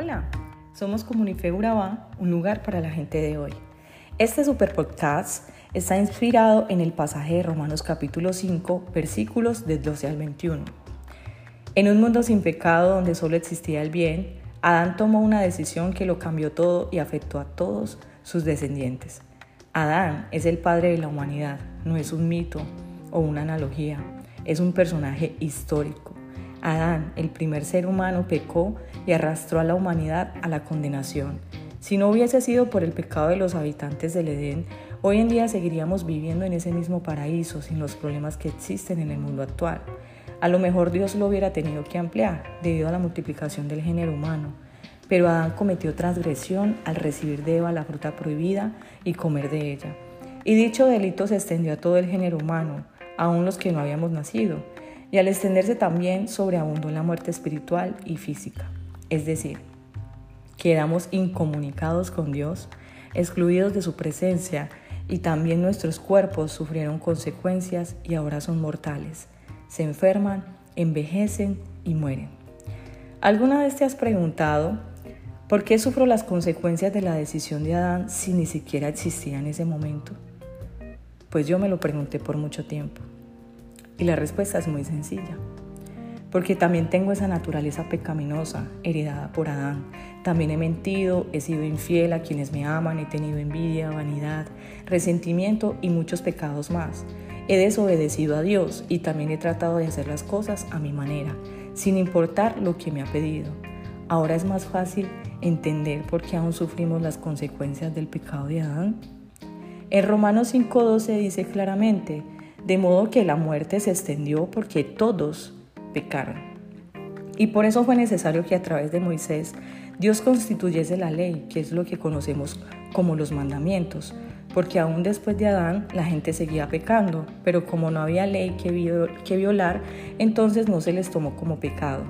Hola, somos Comunife Urabá, un lugar para la gente de hoy. Este super podcast está inspirado en el pasaje de Romanos capítulo 5, versículos del 12 al 21. En un mundo sin pecado donde solo existía el bien, Adán tomó una decisión que lo cambió todo y afectó a todos sus descendientes. Adán es el padre de la humanidad, no es un mito o una analogía, es un personaje histórico. Adán, el primer ser humano, pecó y arrastró a la humanidad a la condenación. Si no hubiese sido por el pecado de los habitantes del Edén, hoy en día seguiríamos viviendo en ese mismo paraíso sin los problemas que existen en el mundo actual. A lo mejor Dios lo hubiera tenido que ampliar debido a la multiplicación del género humano, pero Adán cometió transgresión al recibir de Eva la fruta prohibida y comer de ella. Y dicho delito se extendió a todo el género humano, aun los que no habíamos nacido, y al extenderse también sobreabundó la muerte espiritual y física. Es decir, quedamos incomunicados con Dios, excluidos de su presencia, y también nuestros cuerpos sufrieron consecuencias y ahora son mortales. Se enferman, envejecen y mueren. ¿Alguna vez te has preguntado por qué sufro las consecuencias de la decisión de Adán si ni siquiera existía en ese momento? Pues yo me lo pregunté por mucho tiempo. Y la respuesta es muy sencilla. Porque también tengo esa naturaleza pecaminosa heredada por Adán. También he mentido, he sido infiel a quienes me aman, he tenido envidia, vanidad, resentimiento y muchos pecados más. He desobedecido a Dios y también he tratado de hacer las cosas a mi manera, sin importar lo que me ha pedido. Ahora es más fácil entender por qué aún sufrimos las consecuencias del pecado de Adán. En Romanos 5.12 dice claramente, de modo que la muerte se extendió porque todos pecaron. Y por eso fue necesario que a través de Moisés Dios constituyese la ley, que es lo que conocemos como los mandamientos, porque aún después de Adán la gente seguía pecando, pero como no había ley que, violar, entonces no se les tomó como pecado.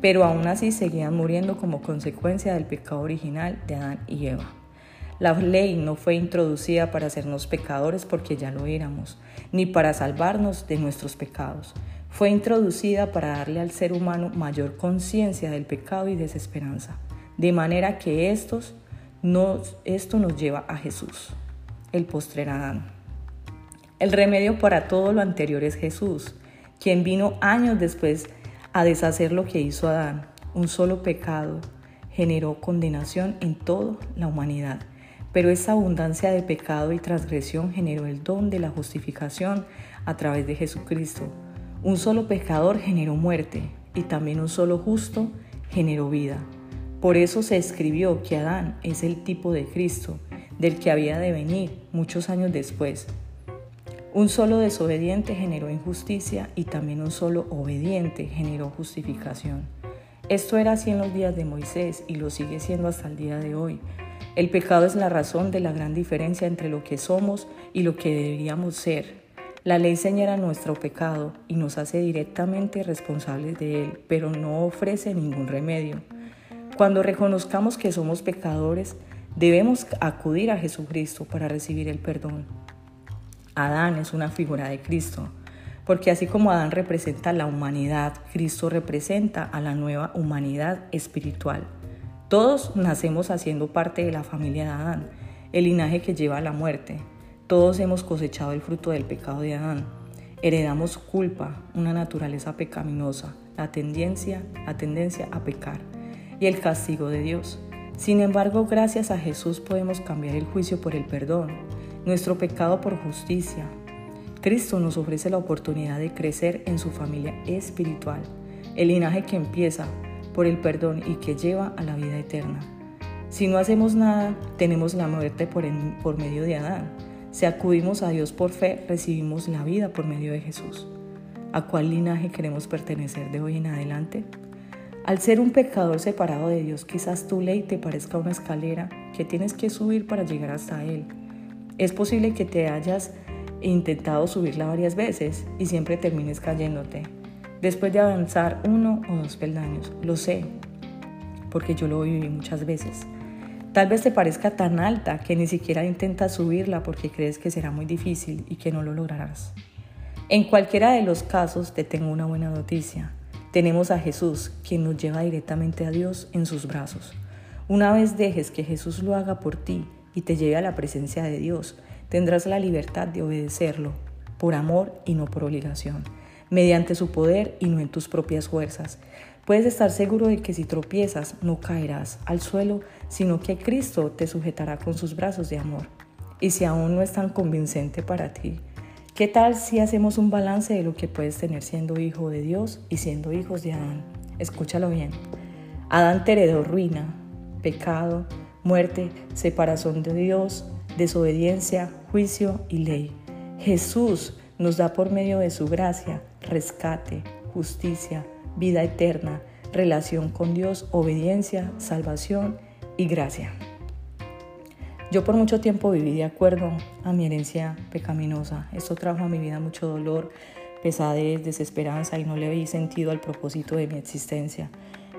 Pero aún así seguían muriendo como consecuencia del pecado original de Adán y Eva. La ley no fue introducida para hacernos pecadores porque ya lo éramos, ni para salvarnos de nuestros pecados. Fue introducida para darle al ser humano mayor conciencia del pecado y desesperanza, de manera que estos esto nos lleva a Jesús, el postrer Adán. El remedio para todo lo anterior es Jesús, quien vino años después a deshacer lo que hizo Adán. Un solo pecado generó condenación en toda la humanidad pero esa abundancia de pecado y transgresión generó el don de la justificación a través de Jesucristo. Un solo pecador generó muerte y también un solo justo generó vida. Por eso se escribió que Adán es el tipo de Cristo, del que había de venir muchos años después. Un solo desobediente generó injusticia y también un solo obediente generó justificación. Esto era así en los días de Moisés y lo sigue siendo hasta el día de hoy. El pecado es la razón de la gran diferencia entre lo que somos y lo que deberíamos ser. La ley señala nuestro pecado y nos hace directamente responsables de él, pero no ofrece ningún remedio. Cuando reconozcamos que somos pecadores, debemos acudir a Jesucristo para recibir el perdón. Adán es una figura de Cristo, porque así como Adán representa la humanidad, Cristo representa a la nueva humanidad espiritual. Todos nacemos haciendo parte de la familia de Adán, el linaje que lleva a la muerte. Todos hemos cosechado el fruto del pecado de Adán. Heredamos culpa, una naturaleza pecaminosa, la tendencia, la tendencia a pecar y el castigo de Dios. Sin embargo, gracias a Jesús podemos cambiar el juicio por el perdón, nuestro pecado por justicia. Cristo nos ofrece la oportunidad de crecer en su familia espiritual, el linaje que empieza por el perdón y que lleva a la vida eterna. Si no hacemos nada, tenemos la muerte por, medio de Adán. Si acudimos a Dios por fe, recibimos la vida por medio de Jesús. ¿A cuál linaje queremos pertenecer de hoy en adelante? Al ser un pecador separado de Dios, quizás tu ley te parezca una escalera que tienes que subir para llegar hasta Él. Es posible que te hayas intentado subirla varias veces y siempre termines cayéndote después de avanzar uno o dos peldaños. Lo sé, porque yo lo viví muchas veces. Tal vez te parezca tan alta que ni siquiera intentas subirla porque crees que será muy difícil y que no lo lograrás. En cualquiera de los casos te tengo una buena noticia. Tenemos a Jesús, quien nos lleva directamente a Dios en sus brazos. Una vez dejes que Jesús lo haga por ti y te lleve a la presencia de Dios, tendrás la libertad de obedecerlo, por amor y no por obligación, mediante su poder y no en tus propias fuerzas. Puedes estar seguro de que si tropiezas no caerás al suelo, sino que Cristo te sujetará con sus brazos de amor. Y si aún no es tan convincente para ti, ¿qué tal si hacemos un balance de lo que puedes tener siendo hijo de Dios y siendo hijos de Adán? Escúchalo bien. Adán te heredó ruina, pecado, muerte, separación de Dios, desobediencia, juicio y ley. Jesús nos da por medio de su gracia rescate, justicia, vida eterna, relación con Dios, obediencia, salvación y gracia. Yo por mucho tiempo viví de acuerdo a mi herencia pecaminosa. Esto trajo a mi vida mucho dolor, pesadez, desesperanza y no le vi sentido al propósito de mi existencia.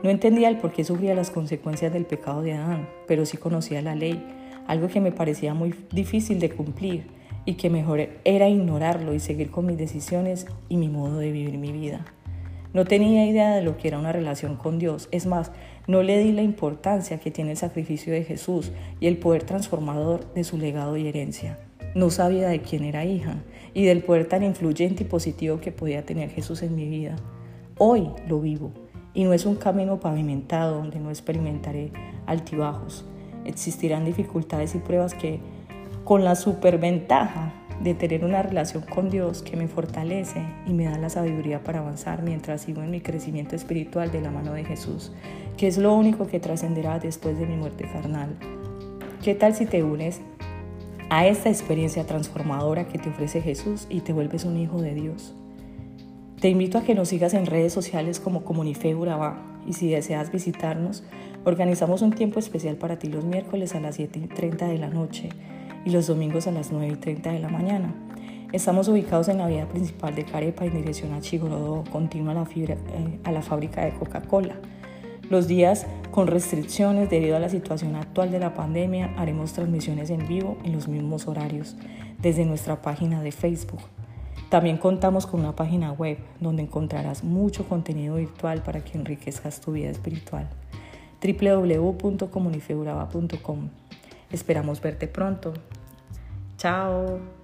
No entendía el por qué sufría las consecuencias del pecado de Adán, pero sí conocía la ley, algo que me parecía muy difícil de cumplir y que mejor era ignorarlo y seguir con mis decisiones y mi modo de vivir mi vida. No tenía idea de lo que era una relación con Dios, es más, no le di la importancia que tiene el sacrificio de Jesús y el poder transformador de su legado y herencia. No sabía de quién era hija y del poder tan influyente y positivo que podía tener Jesús en mi vida. Hoy lo vivo y no es un camino pavimentado donde no experimentaré altibajos. Existirán dificultades y pruebas que, con la superventaja de tener una relación con Dios que me fortalece y me da la sabiduría para avanzar mientras sigo en mi crecimiento espiritual de la mano de Jesús, que es lo único que trascenderá después de mi muerte carnal. ¿Qué tal si te unes a esta experiencia transformadora que te ofrece Jesús y te vuelves un hijo de Dios? Te invito a que nos sigas en redes sociales como Comunife Urabá y si deseas visitarnos, organizamos un tiempo especial para ti los miércoles a las 7 y 30 de la noche y los domingos a las 9 y 30 de la mañana. Estamos ubicados en la vía principal de Carepa en dirección a Chigorodó, continua a la, fibra, eh, a la fábrica de Coca-Cola. Los días con restricciones debido a la situación actual de la pandemia haremos transmisiones en vivo en los mismos horarios desde nuestra página de Facebook. También contamos con una página web donde encontrarás mucho contenido virtual para que enriquezcas tu vida espiritual. www.comunifeuraba.com. Esperamos verte pronto. Chao.